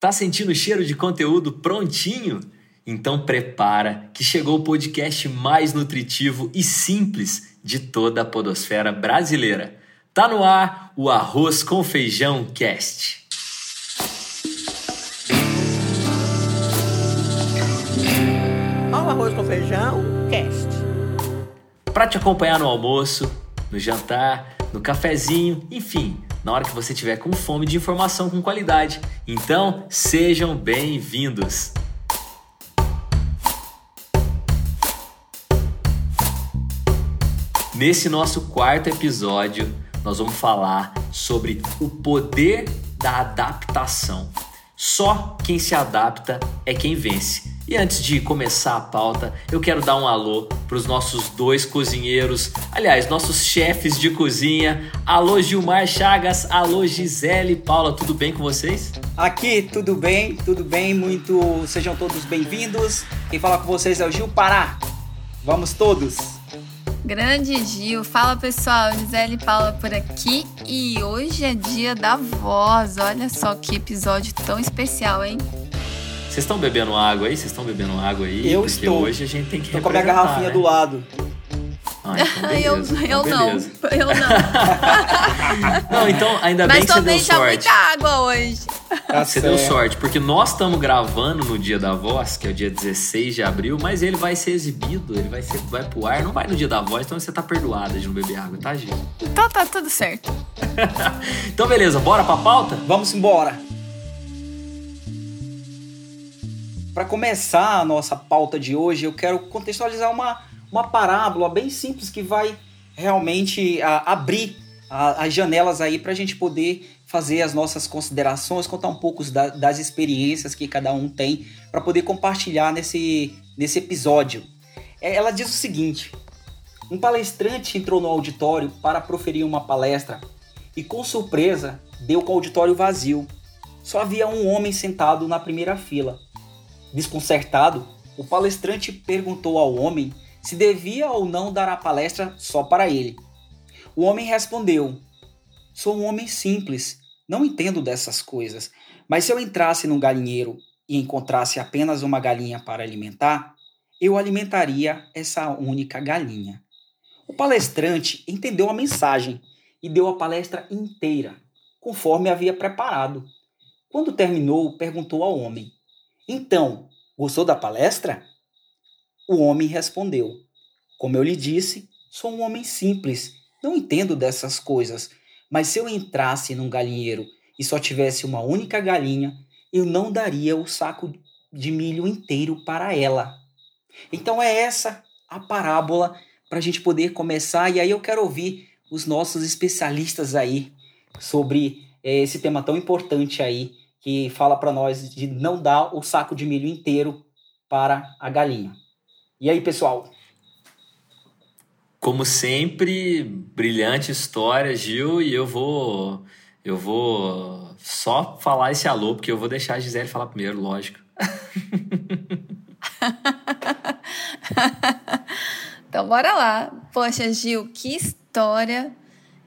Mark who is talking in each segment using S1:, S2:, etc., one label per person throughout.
S1: Tá sentindo o cheiro de conteúdo prontinho? Então prepara que chegou o podcast mais nutritivo e simples de toda a podosfera brasileira. Tá no ar o Arroz com Feijão Cast.
S2: Olha o Arroz com Feijão Cast.
S1: Para te acompanhar no almoço, no jantar, no cafezinho, enfim, na hora que você tiver com fome de informação com qualidade. Então, sejam bem-vindos! Nesse nosso quarto episódio, nós vamos falar sobre o poder da adaptação. Só quem se adapta é quem vence. E antes de começar a pauta, eu quero dar um alô para os nossos dois cozinheiros, aliás, nossos chefes de cozinha. Alô Gilmar Chagas, alô Gisele Paula, tudo bem com vocês?
S2: Aqui tudo bem, tudo bem, muito. Sejam todos bem-vindos. Quem fala com vocês é o Gil Pará. Vamos todos!
S3: Grande Gil, fala pessoal, Gisele Paula por aqui e hoje é dia da voz. Olha só que episódio tão especial, hein?
S1: Vocês estão bebendo água aí? Vocês estão bebendo água aí?
S2: Eu
S1: Porque
S2: estou.
S1: hoje a gente tem que
S2: Tô com a minha garrafinha
S1: né?
S2: do lado.
S1: Ah, então
S3: eu
S1: beleza,
S3: eu
S1: então
S3: não, eu não.
S1: Não, então ainda bem
S3: Mas
S1: que você deu
S3: tomei já
S1: sorte.
S3: muita água hoje.
S2: Tá
S1: Você deu
S2: certo.
S1: sorte, porque nós estamos gravando no dia da voz, que é o dia 16 de abril, mas ele vai ser exibido, ele vai, ser, vai pro ar, não vai no dia da voz, então você tá perdoada de não beber água, tá, Gil?
S3: Então tá tudo certo.
S1: Então beleza, bora pra pauta?
S2: Vamos embora. Para começar a nossa pauta de hoje, eu quero contextualizar uma, uma parábola bem simples que vai realmente a, abrir a- as janelas aí para a gente poder fazer as nossas considerações, contar um pouco da- das experiências que cada um tem para poder compartilhar nesse, nesse episódio. É, Ela diz o seguinte: um palestrante entrou no auditório para proferir uma palestra e, com surpresa, deu com o auditório vazio. Só havia um homem sentado na primeira fila. Desconcertado, o palestrante perguntou ao homem se devia ou não dar a palestra só para ele. O homem respondeu: Sou um homem simples, não entendo dessas coisas, mas se eu entrasse num galinheiro e encontrasse apenas uma galinha para alimentar, eu alimentaria essa única galinha. O palestrante entendeu a mensagem e deu a palestra inteira, conforme havia preparado. Quando terminou, perguntou ao homem: Então, gostou da palestra? O homem respondeu: Como eu lhe disse, sou um homem simples, não entendo dessas coisas, mas se eu entrasse num galinheiro e só tivesse uma única galinha, eu não daria o saco de milho inteiro para ela. Então é essa a parábola para a gente poder começar. E aí eu quero ouvir os nossos especialistas aí sobre eh, esse tema tão importante aí que fala para nós de não dar o saco de milho inteiro para a galinha. E aí, pessoal?
S1: Como sempre, brilhante história, Gil, e eu vou eu vou só falar esse alô, porque eu vou deixar a Gisele falar primeiro, lógico.
S3: Então bora lá. Poxa, Gil, que história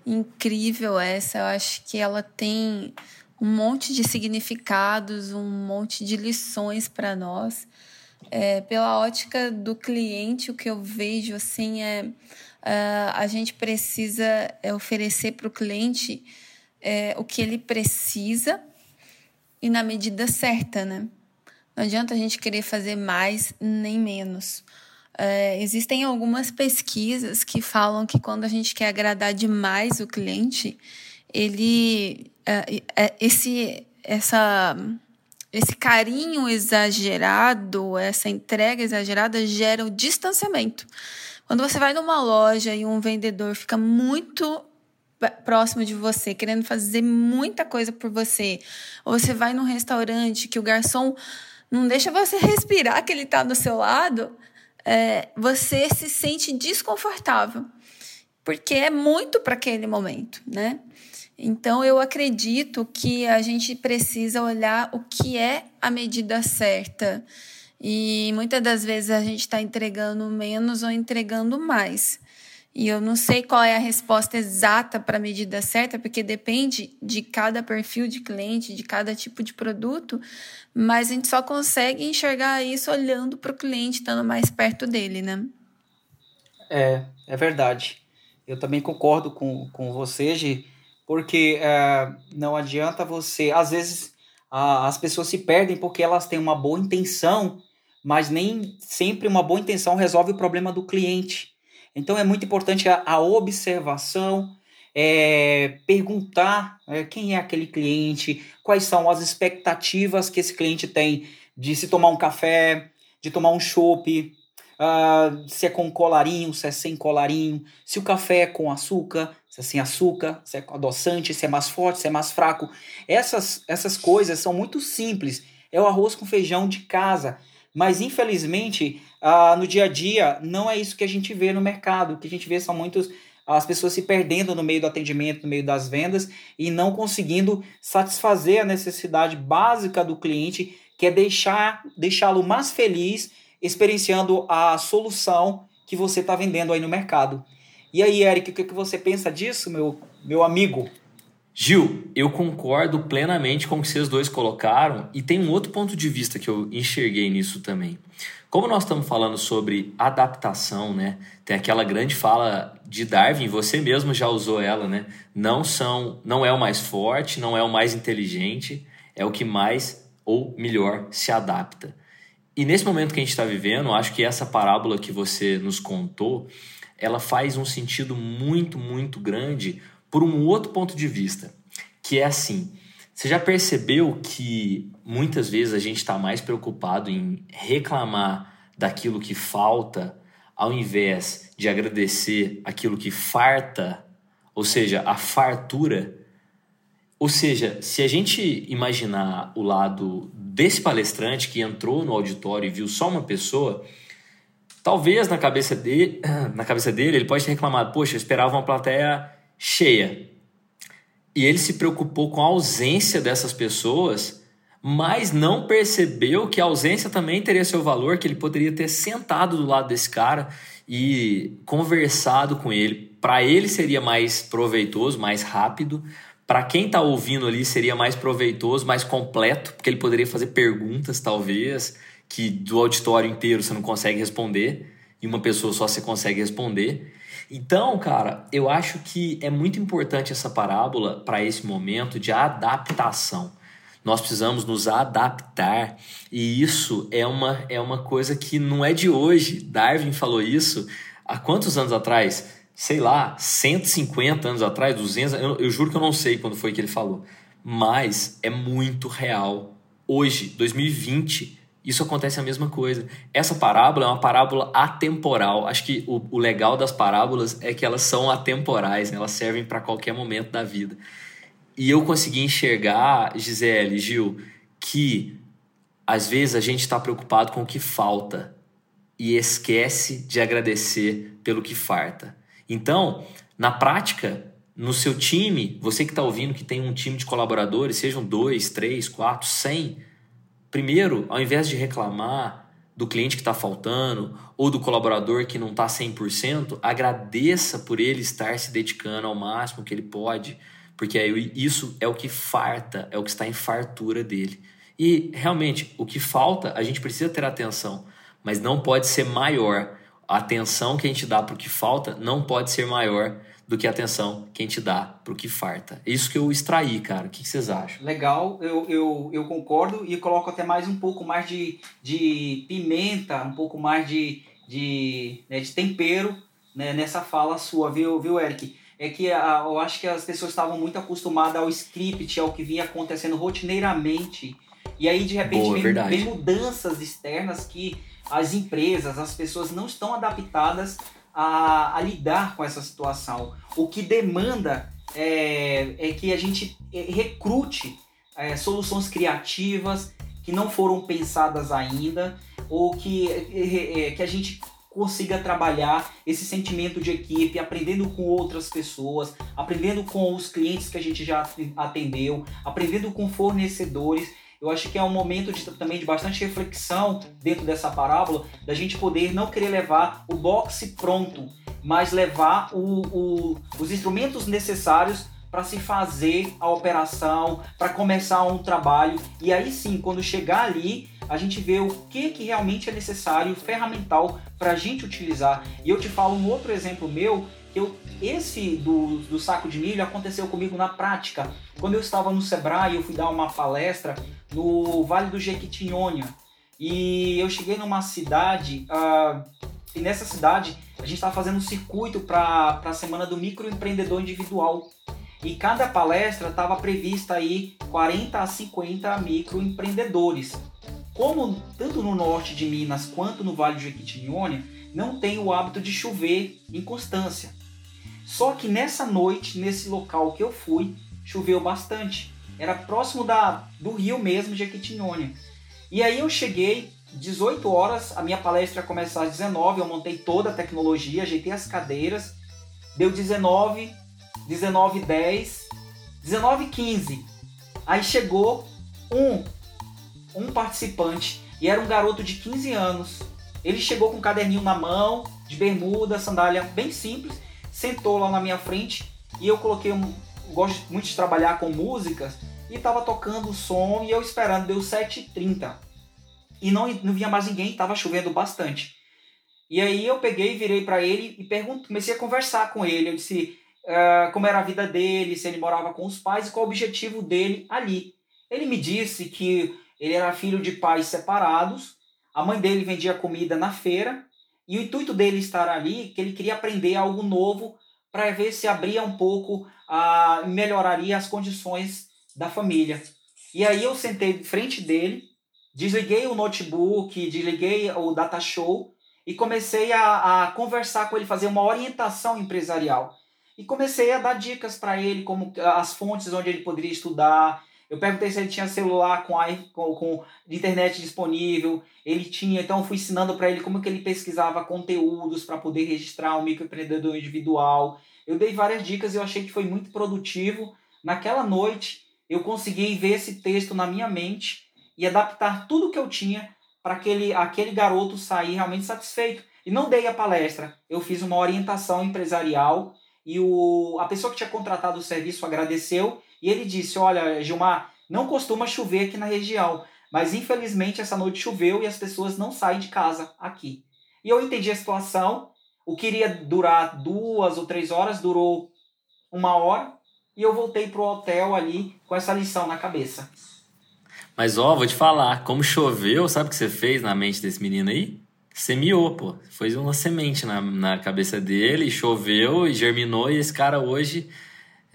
S3: incrível essa. Eu acho que ela tem um monte de significados, um monte de lições para nós. É, pela ótica do cliente, o que eu vejo assim é ah, a gente precisa é, oferecer para o cliente é, o que ele precisa e na medida certa, né? Não adianta a gente querer fazer mais nem menos. É, existem algumas pesquisas que falam que quando a gente quer agradar demais o cliente, ele é, esse essa esse carinho exagerado, essa entrega exagerada gera o distanciamento. Quando você vai numa loja e um vendedor fica muito próximo de você, querendo fazer muita coisa por você, ou você vai num restaurante que o garçom não deixa você respirar que ele está do seu lado, é, você se sente desconfortável, porque é muito para aquele momento, né? Então, eu acredito que a gente precisa olhar o que é a medida certa. E muitas das vezes a gente está entregando menos ou entregando mais. E eu não sei qual é a resposta exata para a medida certa, porque depende de cada perfil de cliente, de cada tipo de produto, mas a gente só consegue enxergar isso olhando para o cliente, estando mais perto dele, né?
S2: É, é verdade. Eu também concordo com, com você, Gi, porque é, não adianta você. Às vezes a, as pessoas se perdem porque elas têm uma boa intenção, mas nem sempre uma boa intenção resolve o problema do cliente. Então é muito importante a, a observação, é, perguntar é, quem é aquele cliente, quais são as expectativas que esse cliente tem de se tomar um café, de tomar um chopp, uh, se é com colarinho, se é sem colarinho, se o café é com açúcar, se é sem açúcar, se é com adoçante, se é mais forte, se é mais fraco. Essas, essas coisas são muito simples. É o arroz com feijão de casa. Mas infelizmente, uh, no dia a dia, não é isso que a gente vê no mercado. O que a gente vê são muitos as pessoas se perdendo no meio do atendimento, no meio das vendas e não conseguindo satisfazer a necessidade básica do cliente, que é deixar deixá-lo mais feliz experienciando a solução que você está vendendo aí no mercado. E aí, Eric, o que, você pensa disso, meu, meu amigo?
S1: Gil, eu concordo plenamente com o que vocês dois colocaram e tem um outro ponto de vista que eu enxerguei nisso também. Como nós estamos falando sobre adaptação, né? Tem aquela grande fala de Darwin, você mesmo já usou ela, né? Não são, não é o mais forte, não é o mais inteligente, é o que mais ou melhor se adapta. E nesse momento que a gente está vivendo, acho que essa parábola que você nos contou, ela faz um sentido muito, muito grande por um outro ponto de vista, que é assim. Você já percebeu que muitas vezes a gente está mais preocupado em reclamar daquilo que falta, ao invés de agradecer aquilo que farta, ou seja, a fartura? Ou seja, se a gente imaginar o lado desse palestrante que entrou no auditório e viu só uma pessoa, talvez na cabeça dele, na cabeça dele ele pode ter reclamado: Poxa, eu esperava uma plateia cheia. E ele se preocupou com a ausência dessas pessoas, mas não percebeu que a ausência também teria seu valor, que ele poderia ter sentado do lado desse cara e conversado com ele. Para ele seria mais proveitoso, mais rápido. Para quem está ouvindo ali seria mais proveitoso, mais completo, porque ele poderia fazer perguntas, talvez, que do auditório inteiro você não consegue responder, e uma pessoa só você consegue responder. Então, cara, eu acho que é muito importante essa parábola para esse momento de adaptação. Nós precisamos nos adaptar e isso é uma, é uma coisa que não é de hoje. Darwin falou isso há quantos anos atrás? Sei lá, 150 anos atrás, 200, eu, eu juro que eu não sei quando foi que ele falou, mas é muito real. Hoje, 2020, isso acontece a mesma coisa. Essa parábola é uma parábola atemporal. Acho que o, o legal das parábolas é que elas são atemporais, né? elas servem para qualquer momento da vida. E eu consegui enxergar, Gisele, Gil, que às vezes a gente está preocupado com o que falta e esquece de agradecer pelo que farta. Então, na prática, no seu time, você que está ouvindo que tem um time de colaboradores, sejam dois, três, quatro, cem primeiro, ao invés de reclamar do cliente que está faltando ou do colaborador que não está 100%, agradeça por ele estar se dedicando ao máximo que ele pode, porque isso é o que farta, é o que está em fartura dele. E realmente, o que falta, a gente precisa ter atenção, mas não pode ser maior. A atenção que a gente dá para o que falta não pode ser maior do que a atenção que a gente dá pro que farta. É isso que eu extraí, cara. O que, vocês acham?
S2: Legal, eu, eu, eu concordo e coloco até mais um pouco mais de, de pimenta, um pouco mais de, de, né, de tempero né, nessa fala sua, viu, viu Eric? É que a, eu acho que as pessoas estavam muito acostumadas ao script, ao que vinha acontecendo rotineiramente. E aí, de repente,
S1: Boa,
S2: vem, vem mudanças externas que as empresas, as pessoas não estão adaptadas a, a lidar com essa situação. O que demanda é, é que a gente é, recrute é, soluções criativas que não foram pensadas ainda, ou que, é, é, que a gente consiga trabalhar esse sentimento de equipe, aprendendo com outras pessoas, aprendendo com os clientes que a gente já atendeu, aprendendo com fornecedores eu acho que é um momento de, também de bastante reflexão dentro dessa parábola, da gente poder não querer levar o boxe pronto. mas levar o, o, os instrumentos necessários para se fazer a operação, para começar um trabalho. E aí sim, quando chegar ali, a gente vê o que, que realmente é necessário, ferramental para a gente utilizar. E eu te falo um outro exemplo meu, que eu, esse do, do saco de milho aconteceu comigo na prática. Quando eu estava no Sebrae, eu fui dar uma palestra no Vale do Jequitinhonha. E eu cheguei numa cidade, uh, e nessa cidade a gente estava fazendo um circuito para a Semana do Microempreendedor Individual. E cada palestra estava prevista aí 40 a 50 microempreendedores. Como tanto no norte de Minas quanto no Vale do Jequitinhonha não tem o hábito de chover em constância. Só que nessa noite, nesse local que eu fui, choveu bastante. Era próximo da, do rio mesmo, Jequitinhonha. E aí eu cheguei, 18 horas, a minha palestra ia às 19, eu montei toda a tecnologia, ajeitei as cadeiras, deu 19, 19 10, 19 15. Aí chegou um um participante e era um garoto de 15 anos. Ele chegou com um caderninho na mão, de bermuda, sandália bem simples, sentou lá na minha frente e eu coloquei um. Gosto muito de trabalhar com músicas e estava tocando o som e eu esperando, deu 7h30. E não, não vinha mais ninguém, estava chovendo bastante. E aí eu peguei, virei para ele e pergunto, comecei a conversar com ele. Eu disse uh, como era a vida dele, se ele morava com os pais e qual o objetivo dele ali. Ele me disse que ele era filho de pais separados, a mãe dele vendia comida na feira, e o intuito dele estar ali, que ele queria aprender algo novo para ver se abria um pouco, a, melhoraria as condições da família. E aí eu sentei de frente dele, desliguei o notebook, desliguei o data show e comecei a, a conversar com ele, fazer uma orientação empresarial. E comecei a dar dicas para ele, como as fontes onde ele poderia estudar, eu perguntei se ele tinha celular com, com, com internet disponível. Ele tinha, então eu fui ensinando para ele como que ele pesquisava conteúdos para poder registrar um microempreendedor individual. Eu dei várias dicas e eu achei que foi muito produtivo. Naquela noite, eu consegui ver esse texto na minha mente e adaptar tudo que eu tinha para aquele, aquele garoto sair realmente satisfeito. E não dei a palestra, eu fiz uma orientação empresarial e o, a pessoa que tinha contratado o serviço agradeceu e ele disse: Olha, Gilmar, não costuma chover aqui na região, mas infelizmente essa noite choveu e as pessoas não saem de casa aqui. E eu entendi a situação. O que iria durar duas ou três horas durou uma hora e eu voltei pro hotel ali com essa lição na cabeça.
S1: Mas ó, vou te falar, como choveu, sabe o que você fez na mente desse menino aí? Semeou, pô. Foi uma semente na, na cabeça dele, choveu e germinou, e esse cara hoje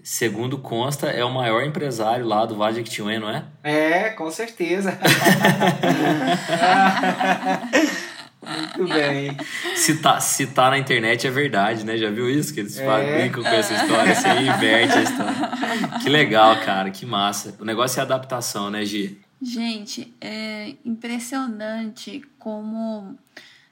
S1: segundo consta, é o maior empresário lá do Vale Jequitinhonha, não é?
S2: É, com certeza. Muito bem.
S1: Se tá, se tá na internet é verdade, né? Já viu isso? Que eles é. brincam com essa história, você inverte a história. Que legal, cara, que massa. O negócio é adaptação, né, Gi?
S3: Gente, é impressionante como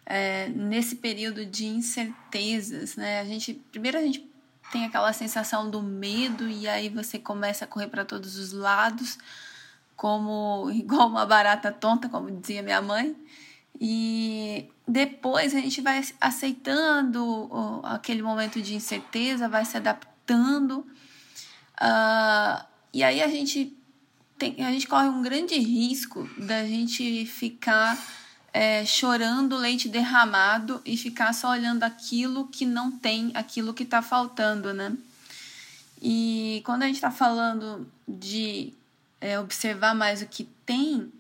S3: é, nesse período de incertezas, né? A gente, primeiro a gente tem aquela sensação do medo e aí você começa a correr para todos os lados, como igual uma barata tonta, como dizia minha mãe. E depois a gente vai aceitando aquele momento de incerteza, vai se adaptando. Uh, e aí a gente, tem, a gente corre um grande risco da gente ficar é, chorando leite derramado e ficar só olhando aquilo que não tem, aquilo que está faltando, né? E quando a gente está falando de é, observar mais o que tem,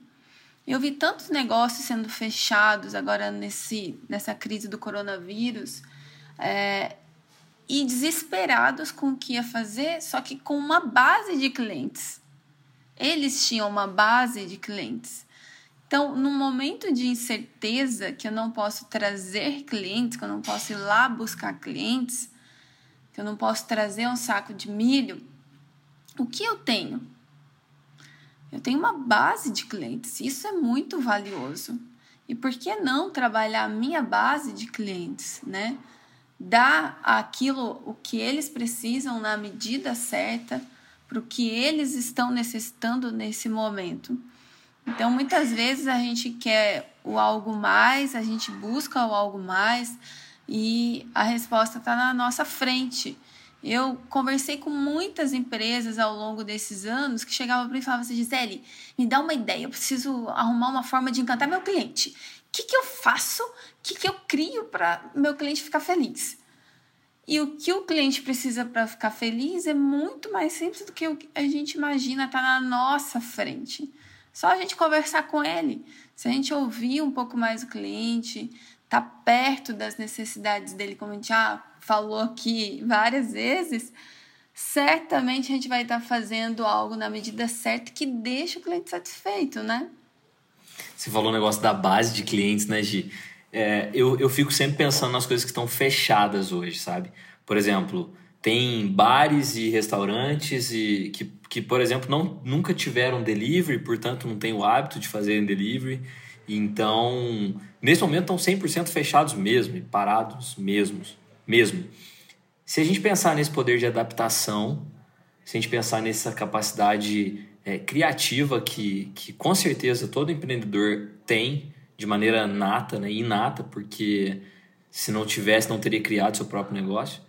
S3: eu vi tantos negócios sendo fechados agora nesse, nessa crise do coronavírus é, e desesperados com o que ia fazer, só que com uma base de clientes. Eles tinham uma base de clientes. Então, no momento de incerteza, que eu não posso trazer clientes, que eu não posso ir lá buscar clientes, que eu não posso trazer um saco de milho, o que eu tenho? Eu tenho uma base de clientes, isso é muito valioso. E por que não trabalhar a minha base de clientes, né? Dar aquilo o que eles precisam na medida certa para o que eles estão necessitando nesse momento. Então, muitas vezes a gente quer o algo mais, a gente busca o algo mais, e a resposta está na nossa frente. Eu conversei com muitas empresas ao longo desses anos que chegavam para mim e falavam assim, Gisele, me dá uma ideia, eu preciso arrumar uma forma de encantar meu cliente. O que, que eu faço? O que, que eu crio para meu cliente ficar feliz? E o que o cliente precisa para ficar feliz é muito mais simples do que a gente imagina, está na nossa frente. Só a gente conversar com ele. Se a gente ouvir um pouco mais o cliente, tá perto das necessidades dele, como a gente já falou aqui várias vezes, certamente a gente vai estar tá fazendo algo na medida certa que deixa o cliente satisfeito, né?
S1: Você falou o negócio da base de clientes, né, Gi? é, eu, eu fico sempre pensando nas coisas que estão fechadas hoje, sabe? Por exemplo, tem bares e restaurantes e que, que por exemplo, não, nunca tiveram delivery, portanto não tem o hábito de fazerem delivery. Então, nesse momento estão 100% fechados mesmo, parados mesmos, mesmo. Se a gente pensar nesse poder de adaptação, se a gente pensar nessa capacidade é, criativa que, que com certeza todo empreendedor tem, de maneira nata, né, inata, porque se não tivesse, não teria criado seu próprio negócio.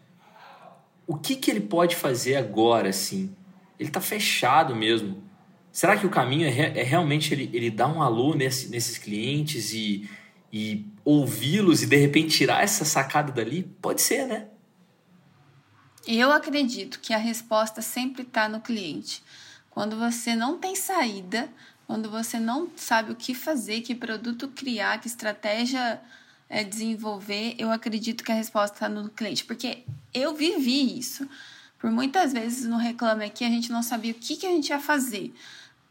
S1: O que, que ele pode fazer agora, assim? Ele está fechado mesmo. Será que o caminho é, é, realmente ele, ele dar um alô nesse, nesses clientes e, e ouvi-los e de repente tirar essa sacada dali? Pode ser, né?
S3: Eu acredito que a resposta sempre está no cliente. Quando você não tem saída, quando você não sabe o que fazer, que produto criar, que estratégia é, desenvolver, eu acredito que a resposta está no cliente. Porque eu vivi isso. Por muitas vezes no Reclame Aqui a gente não sabia o que, que a gente ia fazer.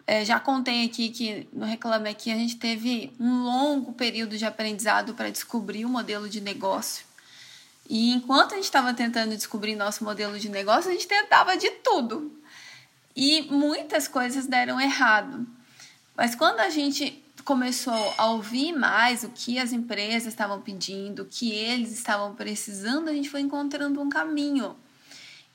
S3: É, já contei aqui que no Reclame Aqui a gente teve um longo período de aprendizado para descobrir o modelo de negócio. E enquanto a gente estava tentando descobrir nosso modelo de negócio, a gente tentava de tudo. E muitas coisas deram errado. Mas quando a gente começou a ouvir mais o que as empresas estavam pedindo, o que eles estavam precisando, a gente foi encontrando um caminho.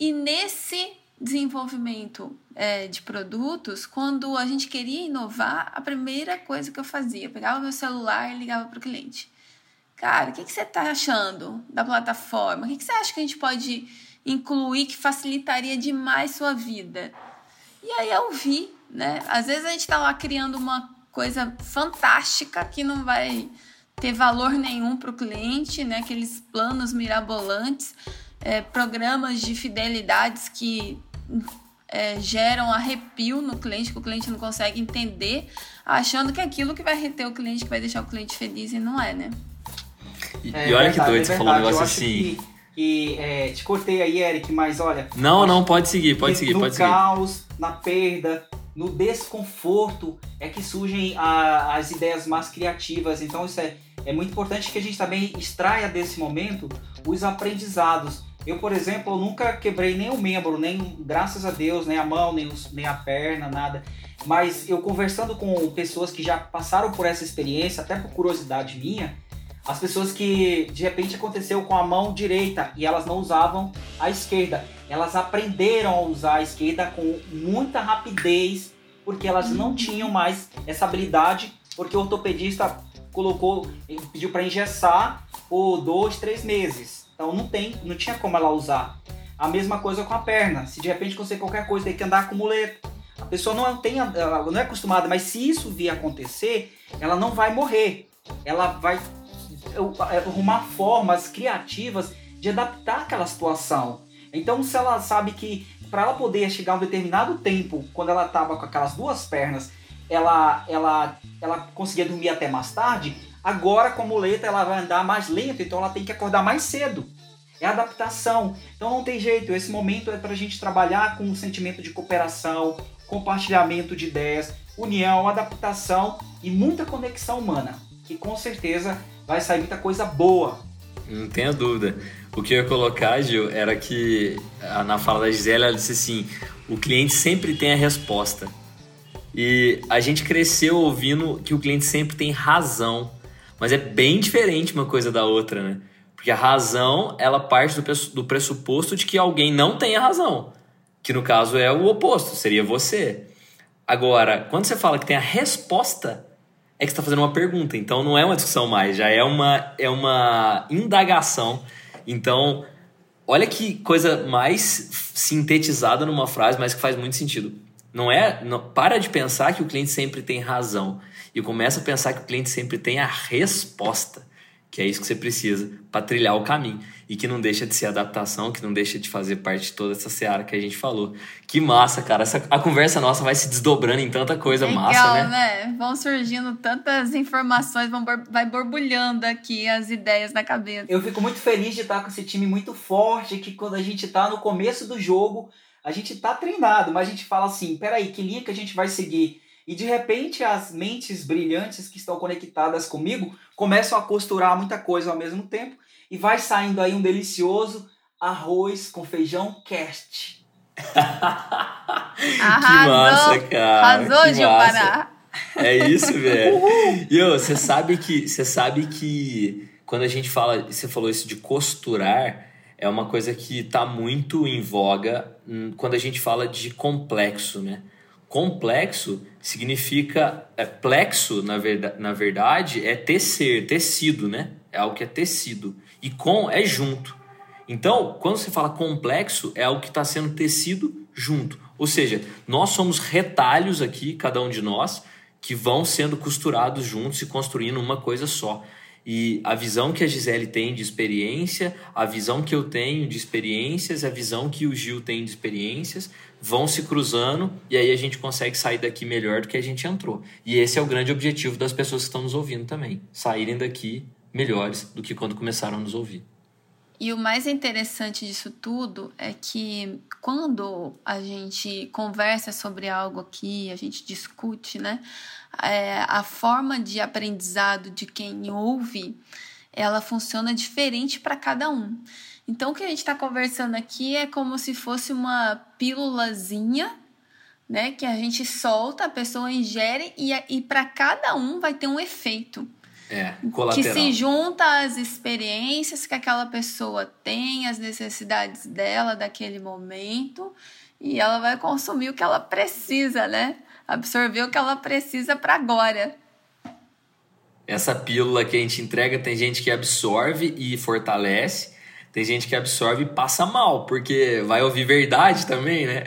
S3: E nesse desenvolvimento é, de produtos, quando a gente queria inovar, a primeira coisa que eu fazia, eu pegava meu celular e ligava para o cliente. Cara, o que, que você está achando da plataforma? O que, que você acha que a gente pode incluir que facilitaria demais sua vida? E aí eu vi né? Às vezes a gente está lá criando uma coisa fantástica que não vai ter valor nenhum para o cliente, né? Aqueles planos mirabolantes, é, programas de fidelidades que é, geram arrepio no cliente, que o cliente não consegue entender, achando que é aquilo que vai reter o cliente, que vai deixar o cliente feliz e não é, né?
S1: E, é, e olha verdade, que doido, você falou um negócio assim.
S2: Que, que é, te cortei aí, Eric, mas olha.
S1: Não, não, pode seguir, pode seguir, pode
S2: seguir. No caos, na perda, no desconforto é que surgem a, as ideias mais criativas. Então isso é, é muito importante que a gente também extraia desse momento os aprendizados. Eu, por exemplo, nunca quebrei nem o membro, nem graças a Deus, nem a mão, nem, os, nem a perna, nada. Mas eu conversando com pessoas que já passaram por essa experiência, até por curiosidade minha, as pessoas que de repente aconteceu com a mão direita e elas não usavam a esquerda elas aprenderam a usar a esquerda com muita rapidez, porque elas não uhum. tinham mais essa habilidade, porque o ortopedista colocou, pediu para engessar por dois, três meses. Então não tem, não tinha como ela usar. A mesma coisa com a perna. Se de repente acontecer qualquer coisa, tem que andar com muleta. A pessoa não tem, não é acostumada, mas se isso vir acontecer, ela não vai morrer. Ela vai arrumar formas criativas de adaptar aquela situação. Então, se ela sabe que para ela poder chegar a um determinado tempo, quando ela estava com aquelas duas pernas, ela, ela, ela conseguia dormir até mais tarde, agora com a muleta ela vai andar mais lento, então ela tem que acordar mais cedo. É adaptação. Então não tem jeito. Esse momento é para a gente trabalhar com um sentimento de cooperação, compartilhamento de ideias, união, adaptação e muita conexão humana. Que com certeza vai sair muita coisa boa.
S1: Não tenha dúvida. O que eu ia colocar, Gil, era que na fala da Gisele, ela disse assim: o cliente sempre tem a resposta. E a gente cresceu ouvindo que o cliente sempre tem razão. Mas é bem diferente uma coisa da outra, né? Porque a razão, ela parte do pressuposto de que alguém não tem a razão. Que no caso é o oposto, seria você. Agora, quando você fala que tem a resposta, é que você está fazendo uma pergunta. Então não é uma discussão mais, já é uma, é uma indagação. Então, olha que coisa mais sintetizada numa frase, mas que faz muito sentido. Não é. Não, para de pensar que o cliente sempre tem razão. E começa a pensar que o cliente sempre tem a resposta que é isso que você precisa para trilhar o caminho e que não deixa de ser adaptação, que não deixa de fazer parte de toda essa seara que a gente falou. Que massa, cara. Essa, a conversa nossa vai se desdobrando em tanta coisa
S3: Legal,
S1: massa, né?
S3: né? Vão surgindo tantas informações, vão vai borbulhando aqui as ideias na cabeça.
S2: Eu fico muito feliz de estar com esse time muito forte, que quando a gente está no começo do jogo, a gente está treinado, mas a gente fala assim, peraí, que linha que a gente vai seguir? E de repente as mentes brilhantes que estão conectadas comigo começam a costurar muita coisa ao mesmo tempo e vai saindo aí um delicioso arroz com feijão cast.
S1: que massa, cara. Arrasou, Pará. É isso, velho. E você sabe que você sabe que quando a gente fala, você falou isso de costurar, é uma coisa que está muito em voga hum, quando a gente fala de complexo, né? Complexo significa. É, plexo, na, verdade, na verdade, é tecer, tecido, né? É algo que é tecido. E com é junto. Então, quando você fala complexo, é algo que está sendo tecido junto. Ou seja, nós somos retalhos aqui, cada um de nós, que vão sendo costurados juntos e construindo uma coisa só. E a visão que a Gisele tem de experiência, a visão que eu tenho de experiências, a visão que o Gil tem de experiências, vão se cruzando e aí a gente consegue sair daqui melhor do que a gente entrou. E esse é o grande objetivo das pessoas que estão nos ouvindo também: saírem daqui melhores do que quando começaram a nos ouvir.
S3: E o mais interessante disso tudo é que quando a gente conversa sobre algo aqui, a gente discute, né? É, a forma de aprendizado de quem ouve, ela funciona diferente para cada um. Então, o que a gente está conversando aqui é como se fosse uma pílulazinha, né? Que a gente solta, a pessoa ingere e, e para cada um vai ter um efeito.
S1: É, colateral.
S3: Que se junta às experiências que aquela pessoa tem, as necessidades dela daquele momento, e ela vai consumir o que ela precisa, né? Absorver o que ela precisa para agora.
S1: Essa pílula que a gente entrega, tem gente que absorve e fortalece, tem gente que absorve e passa mal, porque vai ouvir verdade também, né?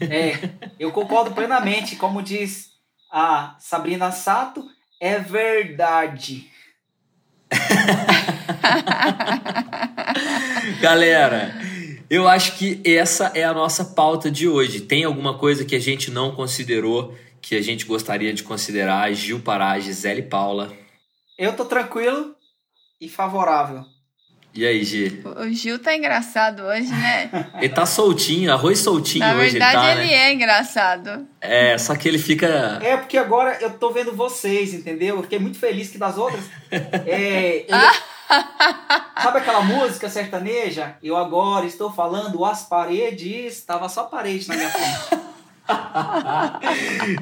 S2: É, eu concordo plenamente. Como diz a Sabrina Sato, é verdade.
S1: Galera, eu acho que essa é a nossa pauta de hoje. Tem alguma coisa que a gente não considerou, que a gente gostaria de considerar? Gil Pará, Gisele Paula.
S2: Eu tô tranquilo e favorável.
S1: E aí, Gi?
S3: O Gil tá engraçado hoje, né?
S1: ele tá soltinho, arroz soltinho
S3: Na
S1: hoje.
S3: verdade,
S1: ele,
S3: tá,
S1: ele
S3: né? é engraçado.
S1: É, só que ele fica.
S2: É, porque agora eu tô vendo vocês, entendeu? Eu fiquei muito feliz que das outras. É, eu... Sabe aquela música sertaneja? Eu agora estou falando as paredes. Tava só parede na minha frente.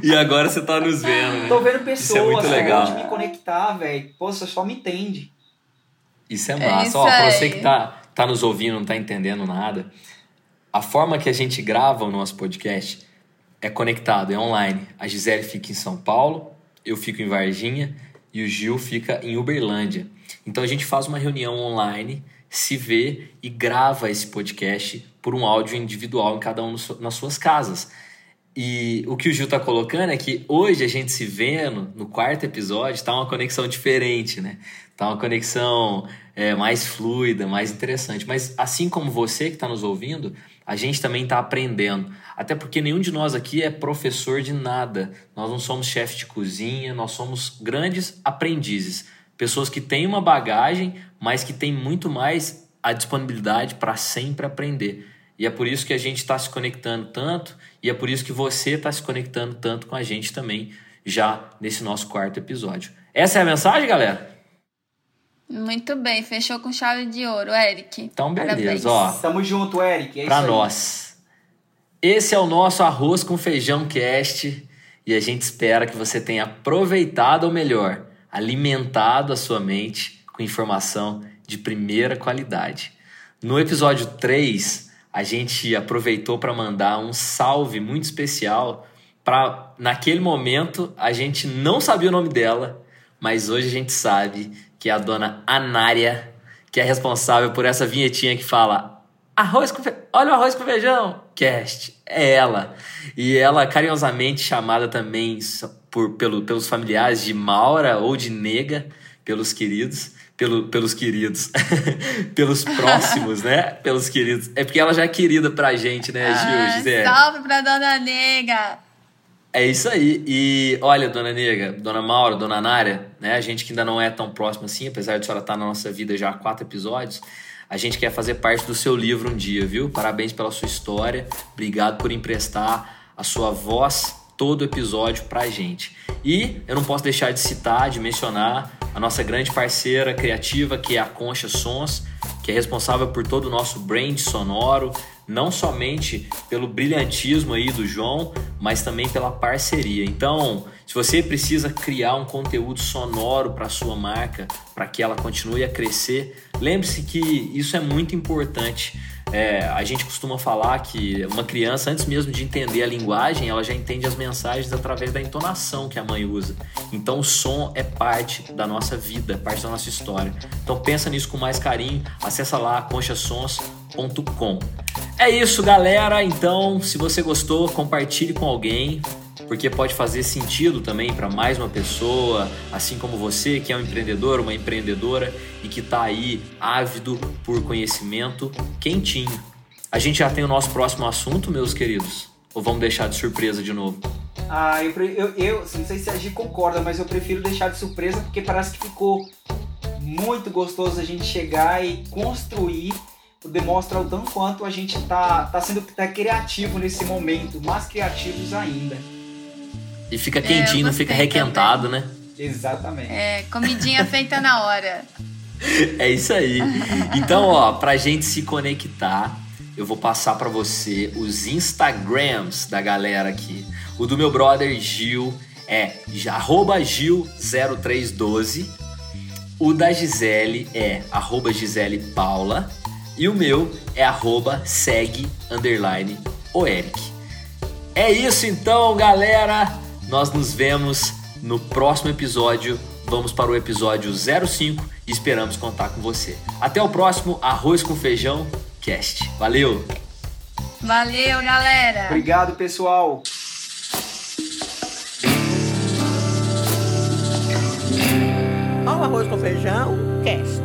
S1: e agora você tá nos vendo, né?
S2: Tô vendo pessoas, Isso é muito legal. me conectar, velho. Você só me entende.
S1: Isso é massa. É isso Ó, pra você que tá, tá nos ouvindo, não tá entendendo nada, a forma que a gente grava o nosso podcast é conectado, é online. A Gisele fica em São Paulo, eu fico em Varginha e o Gil fica em Uberlândia. Então a gente faz uma reunião online, se vê e grava esse podcast por um áudio individual em cada um nas suas casas. E o que o Gil tá colocando é que hoje a gente se vendo no quarto episódio tá uma conexão diferente, né? Tá uma conexão é, mais fluida, mais interessante. Mas assim como você que está nos ouvindo, a gente também está aprendendo. Até porque nenhum de nós aqui é professor de nada. Nós não somos chefe de cozinha, nós somos grandes aprendizes. Pessoas que têm uma bagagem, mas que têm muito mais a disponibilidade para sempre aprender. E é por isso que a gente está se conectando tanto, e é por isso que você está se conectando tanto com a gente também, já nesse nosso quarto episódio. Essa é a mensagem, galera?
S3: Muito bem, fechou com chave de ouro, Eric.
S1: Então, beleza, ó.
S2: Tamo junto, Eric. É
S1: pra nós. Esse é o nosso arroz com feijão cast e a gente espera que você tenha aproveitado, ou melhor, alimentado a sua mente com informação de primeira qualidade. No episódio 3, a gente aproveitou para mandar um salve muito especial para naquele momento a gente não sabia o nome dela, mas hoje a gente sabe que é a dona Anária que é responsável por essa vinhetinha que fala arroz com fe... olha o arroz com feijão, cast. É ela. E ela carinhosamente chamada também por, pelo, pelos familiares de Maura ou de Nega, pelos queridos pelo, pelos queridos, pelos próximos, né? Pelos queridos. É porque ela já é querida pra gente, né,
S3: ah, Gil? Salve pra Dona Nega!
S1: É isso aí. E olha, Dona Nega, Dona Maura, Dona Nária, né? A gente que ainda não é tão próximo assim, apesar de a senhora estar na nossa vida já há quatro episódios, a gente quer fazer parte do seu livro um dia, viu? Parabéns pela sua história. Obrigado por emprestar a sua voz todo episódio pra gente. E eu não posso deixar de citar, de mencionar a nossa grande parceira criativa, que é a Concha Sons, que é responsável por todo o nosso brand sonoro, não somente pelo brilhantismo aí do João, mas também pela parceria. Então, se você precisa criar um conteúdo sonoro para sua marca, para que ela continue a crescer, lembre-se que isso é muito importante. É, a gente costuma falar que uma criança, antes mesmo de entender a linguagem, ela já entende as mensagens através da entonação que a mãe usa. Então o som é parte da nossa vida, parte da nossa história. Então pensa nisso com mais carinho, acessa lá conchasons.com. É isso, galera. Então, se você gostou, compartilhe com alguém, porque pode fazer sentido também para mais uma pessoa, assim como você que é um empreendedor, uma empreendedora e que está aí ávido por conhecimento quentinho. A gente já tem o nosso próximo assunto, meus queridos? Ou vamos deixar de surpresa de novo?
S2: Ah, eu, eu, eu não sei se a gente concorda, mas eu prefiro deixar de surpresa porque parece que ficou muito gostoso a gente chegar e construir demonstra o tanto quanto a gente tá, tá sendo tá criativo nesse momento, mais criativos ainda.
S1: E fica quentinho, é, não fica requentado, também. né?
S2: Exatamente.
S3: É, comidinha feita na hora.
S1: É isso aí. Então, ó, pra gente se conectar, eu vou passar para você os Instagrams da galera aqui. O do meu brother Gil é Gil0312. O da Gisele é arroba Gisele Paula. E o meu é arroba segue underline o Eric. É isso então, galera. Nós nos vemos no próximo episódio. Vamos para o episódio 05 e esperamos contar com você. Até o próximo Arroz com Feijão Cast. Valeu!
S3: Valeu, galera!
S2: Obrigado, pessoal!
S4: Ao Arroz com Feijão Cast.